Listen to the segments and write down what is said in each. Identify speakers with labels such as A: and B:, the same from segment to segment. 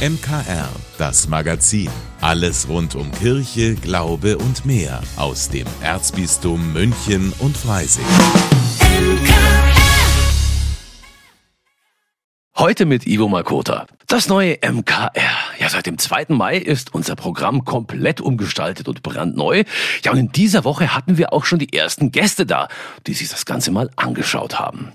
A: MKR, das Magazin. Alles rund um Kirche, Glaube und mehr aus dem Erzbistum München und Freising.
B: Heute mit Ivo Makota. Das neue MKR. Ja, seit dem 2. Mai ist unser Programm komplett umgestaltet und brandneu. Ja, und in dieser Woche hatten wir auch schon die ersten Gäste da, die sich das Ganze mal angeschaut haben.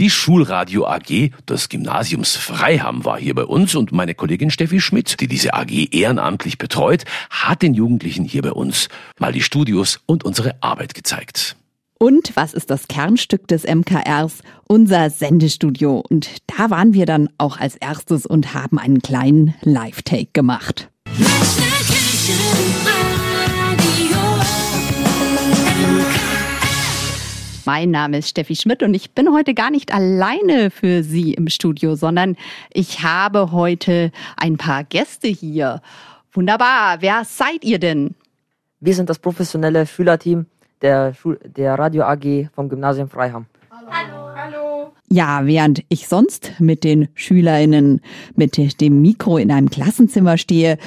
B: Die Schulradio AG des Gymnasiums Freiham war hier bei uns und meine Kollegin Steffi Schmidt, die diese AG ehrenamtlich betreut, hat den Jugendlichen hier bei uns mal die Studios und unsere Arbeit gezeigt.
C: Und was ist das Kernstück des MKRs? Unser Sendestudio. Und da waren wir dann auch als erstes und haben einen kleinen Live-Take gemacht. Mein Name ist Steffi Schmidt und ich bin heute gar nicht alleine für Sie im Studio, sondern ich habe heute ein paar Gäste hier. Wunderbar. Wer seid ihr denn?
D: Wir sind das professionelle Schülerteam der, Schul der Radio AG vom Gymnasium Freiham.
C: Hallo. Hallo. Ja, während ich sonst mit den SchülerInnen mit dem Mikro in einem Klassenzimmer stehe,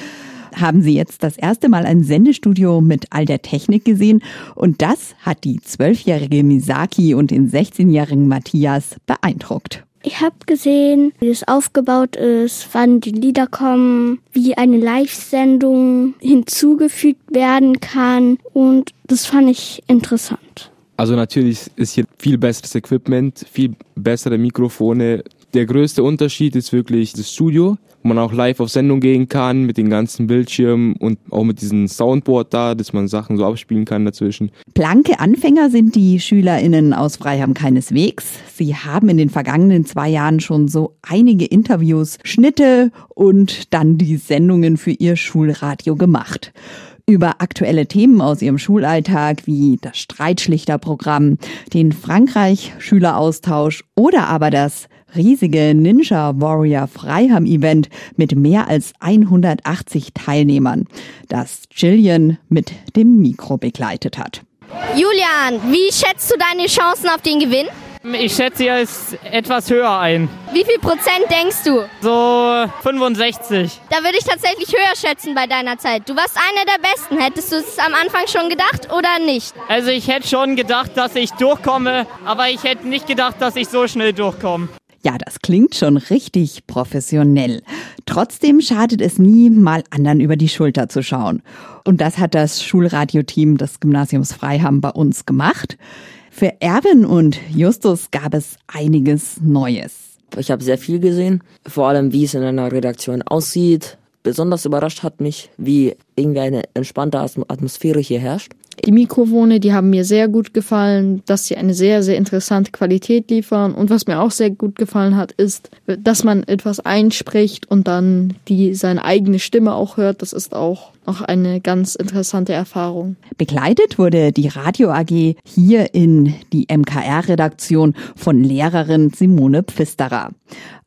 C: haben Sie jetzt das erste Mal ein Sendestudio mit all der Technik gesehen und das hat die zwölfjährige Misaki und den 16-jährigen Matthias beeindruckt.
E: Ich habe gesehen, wie es aufgebaut ist, wann die Lieder kommen, wie eine Live-Sendung hinzugefügt werden kann und das fand ich interessant.
F: Also natürlich ist hier viel besseres Equipment, viel bessere Mikrofone. Der größte Unterschied ist wirklich das Studio wo man auch live auf Sendung gehen kann mit den ganzen Bildschirmen und auch mit diesem Soundboard da, dass man Sachen so abspielen kann dazwischen.
C: Blanke Anfänger sind die SchülerInnen aus Freiham keineswegs. Sie haben in den vergangenen zwei Jahren schon so einige Interviews, Schnitte und dann die Sendungen für ihr Schulradio gemacht über aktuelle Themen aus ihrem Schulalltag wie das Streitschlichterprogramm, den Frankreich-Schüleraustausch oder aber das riesige Ninja Warrior Freiham Event mit mehr als 180 Teilnehmern, das Jillian mit dem Mikro begleitet hat.
G: Julian, wie schätzt du deine Chancen auf den Gewinn?
H: Ich schätze sie als etwas höher ein.
G: Wie viel Prozent denkst du?
H: So 65.
G: Da würde ich tatsächlich höher schätzen bei deiner Zeit. Du warst einer der Besten. Hättest du es am Anfang schon gedacht oder nicht?
H: Also ich hätte schon gedacht, dass ich durchkomme, aber ich hätte nicht gedacht, dass ich so schnell durchkomme.
C: Ja, das klingt schon richtig professionell. Trotzdem schadet es nie, mal anderen über die Schulter zu schauen. Und das hat das Schulradioteam des Gymnasiums Freiham bei uns gemacht. Für Erwin und Justus gab es einiges Neues.
D: Ich habe sehr viel gesehen, vor allem wie es in einer Redaktion aussieht. Besonders überrascht hat mich, wie irgendwie eine entspannte Atmosphäre hier herrscht.
I: Die Mikrofone, die haben mir sehr gut gefallen, dass sie eine sehr, sehr interessante Qualität liefern. Und was mir auch sehr gut gefallen hat, ist, dass man etwas einspricht und dann die seine eigene Stimme auch hört. Das ist auch noch eine ganz interessante Erfahrung.
C: Begleitet wurde die Radio AG hier in die MKR-Redaktion von Lehrerin Simone Pfisterer.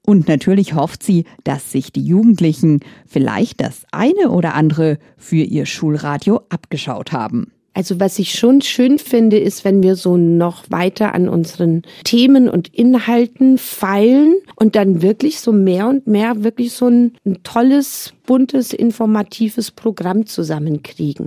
C: Und natürlich hofft sie, dass sich die Jugendlichen vielleicht das eine oder andere für ihr Schulradio abgeschaut haben.
J: Also was ich schon schön finde, ist, wenn wir so noch weiter an unseren Themen und Inhalten feilen und dann wirklich so mehr und mehr wirklich so ein, ein tolles, buntes, informatives Programm zusammenkriegen.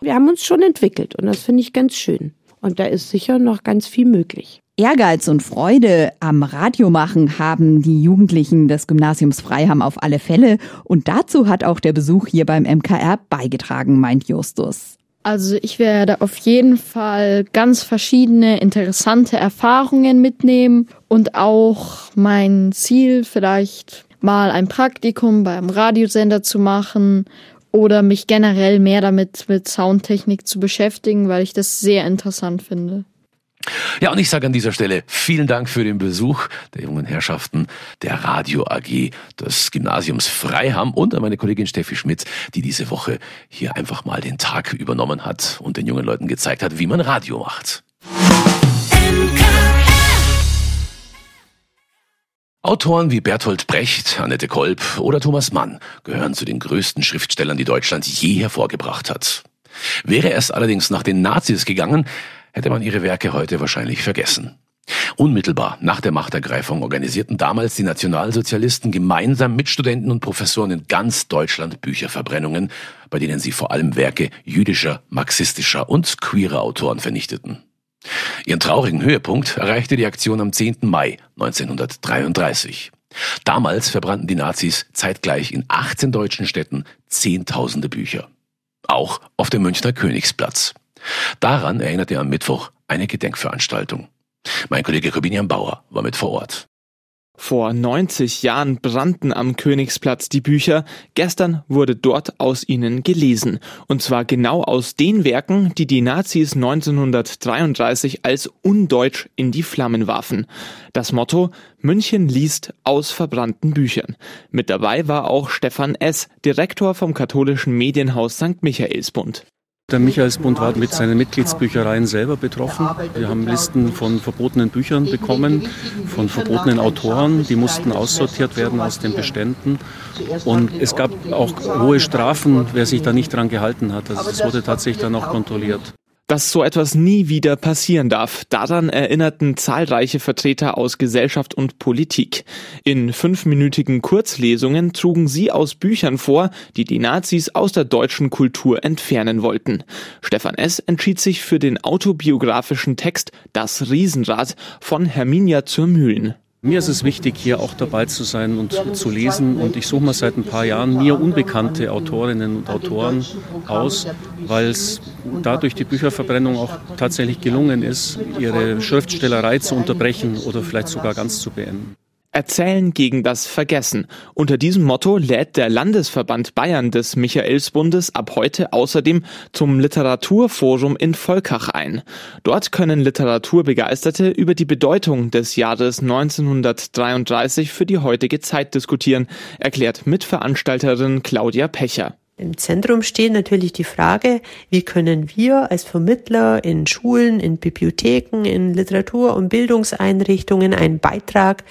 J: Wir haben uns schon entwickelt und das finde ich ganz schön. Und da ist sicher noch ganz viel möglich.
C: Ehrgeiz und Freude am Radiomachen haben die Jugendlichen des Gymnasiums Freiham auf alle Fälle. Und dazu hat auch der Besuch hier beim MKR beigetragen, meint Justus.
I: Also ich werde auf jeden Fall ganz verschiedene interessante Erfahrungen mitnehmen und auch mein Ziel vielleicht mal ein Praktikum beim Radiosender zu machen oder mich generell mehr damit mit Soundtechnik zu beschäftigen, weil ich das sehr interessant finde.
B: Ja, und ich sage an dieser Stelle vielen Dank für den Besuch der jungen Herrschaften der Radio AG des Gymnasiums Freiham und an meine Kollegin Steffi Schmidt, die diese Woche hier einfach mal den Tag übernommen hat und den jungen Leuten gezeigt hat, wie man Radio macht. Autoren wie Bertolt Brecht, Annette Kolb oder Thomas Mann gehören zu den größten Schriftstellern, die Deutschland je hervorgebracht hat. Wäre es allerdings nach den Nazis gegangen, hätte man ihre Werke heute wahrscheinlich vergessen. Unmittelbar nach der Machtergreifung organisierten damals die Nationalsozialisten gemeinsam mit Studenten und Professoren in ganz Deutschland Bücherverbrennungen, bei denen sie vor allem Werke jüdischer, marxistischer und queerer Autoren vernichteten. Ihren traurigen Höhepunkt erreichte die Aktion am 10. Mai 1933. Damals verbrannten die Nazis zeitgleich in 18 deutschen Städten Zehntausende Bücher. Auch auf dem Münchner Königsplatz. Daran erinnerte am Mittwoch eine Gedenkveranstaltung. Mein Kollege Corbinian Bauer war mit vor Ort.
K: Vor 90 Jahren brannten am Königsplatz die Bücher. Gestern wurde dort aus ihnen gelesen. Und zwar genau aus den Werken, die die Nazis 1933 als undeutsch in die Flammen warfen. Das Motto München liest aus verbrannten Büchern. Mit dabei war auch Stefan S., Direktor vom katholischen Medienhaus St. Michaelsbund.
L: Der Michaelsbund war mit seinen Mitgliedsbüchereien selber betroffen. Wir haben Listen von verbotenen Büchern bekommen, von verbotenen Autoren, die mussten aussortiert werden aus den Beständen. Und es gab auch hohe Strafen, wer sich da nicht dran gehalten hat. Also es wurde tatsächlich dann auch kontrolliert
K: dass so etwas nie wieder passieren darf. Daran erinnerten zahlreiche Vertreter aus Gesellschaft und Politik. In fünfminütigen Kurzlesungen trugen sie aus Büchern vor, die die Nazis aus der deutschen Kultur entfernen wollten. Stefan S. entschied sich für den autobiografischen Text Das Riesenrad von Herminia zur Mühlen.
L: Mir ist es wichtig, hier auch dabei zu sein und zu lesen. Und ich suche mal seit ein paar Jahren mir unbekannte Autorinnen und Autoren aus, weil es dadurch die Bücherverbrennung auch tatsächlich gelungen ist, ihre Schriftstellerei zu unterbrechen oder vielleicht sogar ganz zu beenden.
K: Erzählen gegen das Vergessen. Unter diesem Motto lädt der Landesverband Bayern des Michaelsbundes ab heute außerdem zum Literaturforum in Volkach ein. Dort können Literaturbegeisterte über die Bedeutung des Jahres 1933 für die heutige Zeit diskutieren, erklärt Mitveranstalterin Claudia Pecher.
M: Im Zentrum steht natürlich die Frage, wie können wir als Vermittler in Schulen, in Bibliotheken, in Literatur- und Bildungseinrichtungen einen Beitrag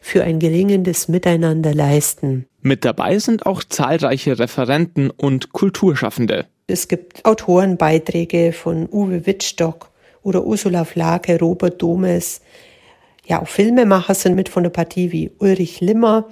M: für ein gelingendes Miteinander leisten.
K: Mit dabei sind auch zahlreiche Referenten und Kulturschaffende.
M: Es gibt Autorenbeiträge von Uwe Wittstock oder Ursula Flake, Robert Domes. Ja, auch Filmemacher sind mit von der Partie wie Ulrich Limmer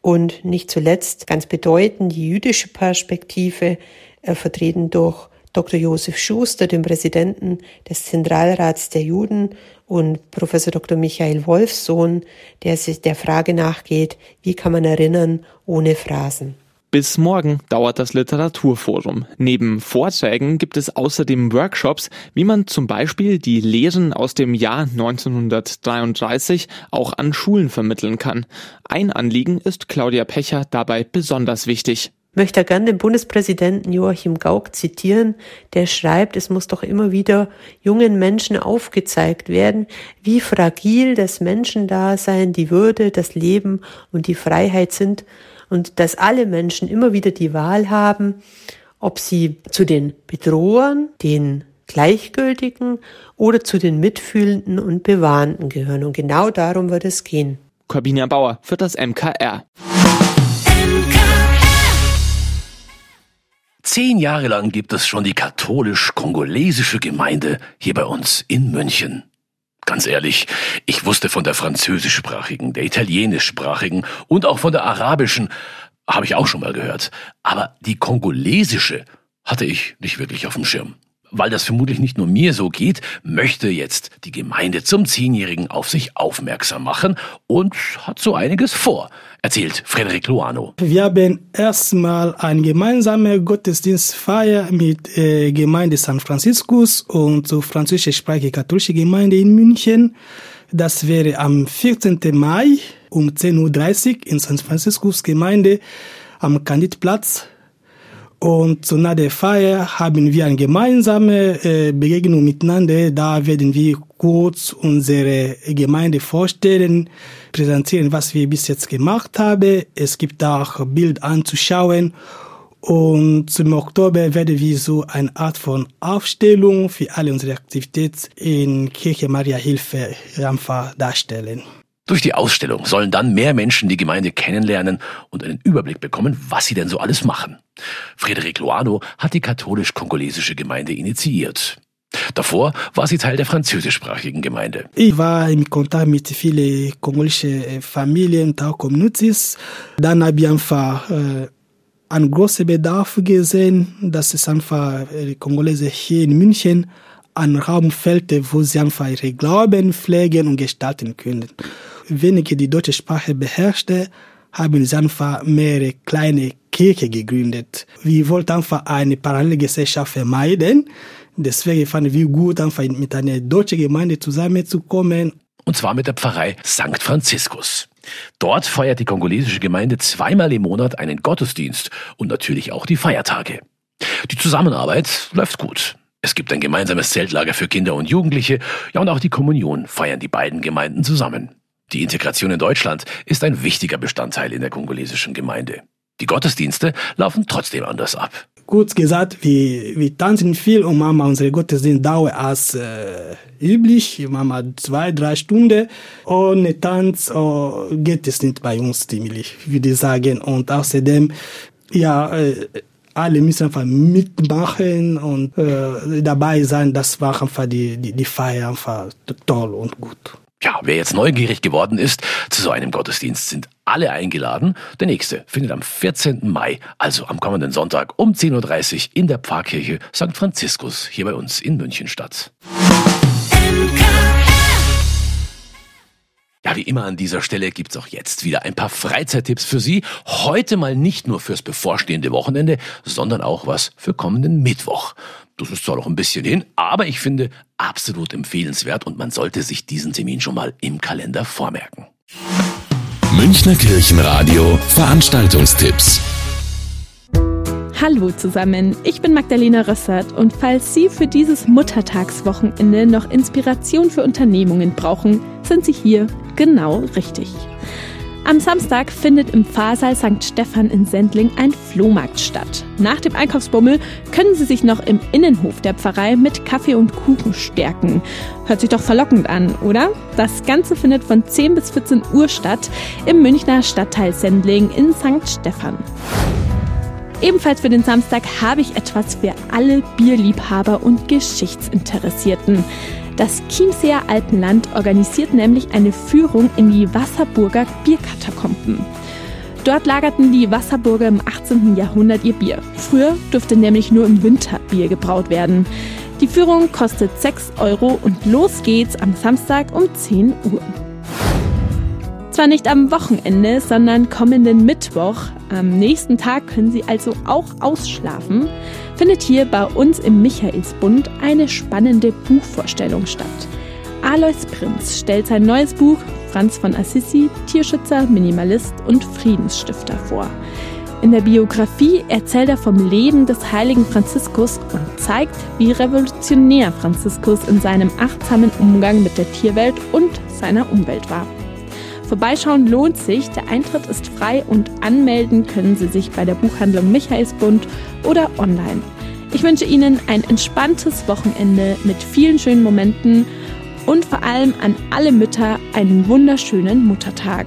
M: und nicht zuletzt ganz bedeutend die jüdische Perspektive, äh, vertreten durch Dr. Josef Schuster, den Präsidenten des Zentralrats der Juden und Professor Dr. Michael Wolfsohn, der sich der Frage nachgeht, wie kann man erinnern ohne Phrasen.
K: Bis morgen dauert das Literaturforum. Neben Vorträgen gibt es außerdem Workshops, wie man zum Beispiel die Lehren aus dem Jahr 1933 auch an Schulen vermitteln kann. Ein Anliegen ist Claudia Pecher dabei besonders wichtig
M: möchte gerne den Bundespräsidenten Joachim Gauck zitieren, der schreibt, es muss doch immer wieder jungen Menschen aufgezeigt werden, wie fragil das Menschendasein, die Würde, das Leben und die Freiheit sind und dass alle Menschen immer wieder die Wahl haben, ob sie zu den Bedrohern, den Gleichgültigen oder zu den Mitfühlenden und Bewahrenden gehören. Und genau darum wird es gehen.
K: Corbina Bauer für das MKR.
B: Zehn Jahre lang gibt es schon die katholisch-kongolesische Gemeinde hier bei uns in München. Ganz ehrlich, ich wusste von der französischsprachigen, der italienischsprachigen und auch von der arabischen, habe ich auch schon mal gehört. Aber die kongolesische hatte ich nicht wirklich auf dem Schirm. Weil das vermutlich nicht nur mir so geht, möchte jetzt die Gemeinde zum Zehnjährigen auf sich aufmerksam machen und hat so einiges vor, erzählt Frederik Luano.
N: Wir haben erstmal eine gemeinsame Gottesdienstfeier mit äh, Gemeinde San Franciscus und so französischsprachige katholische Gemeinde in München. Das wäre am 14. Mai um 10.30 Uhr in San Franciscus Gemeinde am Kandidplatz und zu nach der Feier haben wir eine gemeinsame äh, Begegnung miteinander. Da werden wir kurz unsere Gemeinde vorstellen, präsentieren, was wir bis jetzt gemacht haben. Es gibt auch Bild anzuschauen. Und zum Oktober werden wir so eine Art von Aufstellung für alle unsere Aktivitäten in Kirche Maria Hilfe Rampha darstellen.
B: Durch die Ausstellung sollen dann mehr Menschen die Gemeinde kennenlernen und einen Überblick bekommen, was sie denn so alles machen. Frederik Loano hat die katholisch-kongolesische Gemeinde initiiert. Davor war sie Teil der französischsprachigen Gemeinde.
N: Ich war in Kontakt mit vielen kongolischen Familien und auch Communities. Dann habe ich einfach äh, einen großen Bedarf gesehen, dass es einfach die Kongolese hier in München einen Raum fehlt, wo sie einfach ihre Glauben pflegen und gestalten können. Wenige die deutsche Sprache beherrschte, haben einfach mehrere kleine Kirche gegründet. Wir wollten einfach eine Parallelgesellschaft vermeiden. Deswegen fanden wir gut, einfach mit einer deutschen Gemeinde zusammenzukommen.
B: Und zwar mit der Pfarrei St. Franziskus. Dort feiert die kongolesische Gemeinde zweimal im Monat einen Gottesdienst und natürlich auch die Feiertage. Die Zusammenarbeit läuft gut. Es gibt ein gemeinsames Zeltlager für Kinder und Jugendliche, ja und auch die Kommunion feiern die beiden Gemeinden zusammen. Die Integration in Deutschland ist ein wichtiger Bestandteil in der kongolesischen Gemeinde. Die Gottesdienste laufen trotzdem anders ab.
N: Kurz gesagt, wir, wir tanzen viel und manchmal unsere Gottesdienst dauert als äh, üblich, manchmal zwei, drei Stunden. Ohne Tanz oh, geht es nicht bei uns ziemlich, würde ich sagen. Und außerdem, ja, äh, alle müssen einfach mitmachen und äh, dabei sein. Das war einfach die, die, die Feier einfach toll und gut.
B: Ja, wer jetzt neugierig geworden ist, zu so einem Gottesdienst sind alle eingeladen. Der nächste findet am 14. Mai, also am kommenden Sonntag um 10.30 Uhr in der Pfarrkirche St. Franziskus hier bei uns in München statt. Ja, wie immer an dieser Stelle gibt's auch jetzt wieder ein paar Freizeittipps für Sie. Heute mal nicht nur fürs bevorstehende Wochenende, sondern auch was für kommenden Mittwoch. Das ist zwar noch ein bisschen hin, aber ich finde absolut empfehlenswert und man sollte sich diesen Termin schon mal im Kalender vormerken.
A: Münchner Kirchenradio Veranstaltungstipps.
O: Hallo zusammen, ich bin Magdalena Rössert und falls Sie für dieses Muttertagswochenende noch Inspiration für Unternehmungen brauchen, sind Sie hier genau richtig. Am Samstag findet im Pfarrsaal St. Stephan in Sendling ein Flohmarkt statt. Nach dem Einkaufsbummel können Sie sich noch im Innenhof der Pfarrei mit Kaffee und Kuchen stärken. Hört sich doch verlockend an, oder? Das Ganze findet von 10 bis 14 Uhr statt im Münchner Stadtteil Sendling in St. Stephan. Ebenfalls für den Samstag habe ich etwas für alle Bierliebhaber und Geschichtsinteressierten. Das Chiemseer Alpenland organisiert nämlich eine Führung in die Wasserburger Bierkatakomben. Dort lagerten die Wasserburger im 18. Jahrhundert ihr Bier. Früher durfte nämlich nur im Winter Bier gebraut werden. Die Führung kostet 6 Euro und los geht's am Samstag um 10 Uhr. Zwar nicht am Wochenende, sondern kommenden Mittwoch. Am nächsten Tag können Sie also auch ausschlafen. Findet hier bei uns im Michaelsbund eine spannende Buchvorstellung statt. Alois Prinz stellt sein neues Buch Franz von Assisi, Tierschützer, Minimalist und Friedensstifter vor. In der Biografie erzählt er vom Leben des heiligen Franziskus und zeigt, wie revolutionär Franziskus in seinem achtsamen Umgang mit der Tierwelt und seiner Umwelt war. Vorbeischauen lohnt sich, der Eintritt ist frei und anmelden können Sie sich bei der Buchhandlung Michaelsbund oder online. Ich wünsche Ihnen ein entspanntes Wochenende mit vielen schönen Momenten und vor allem an alle Mütter einen wunderschönen Muttertag.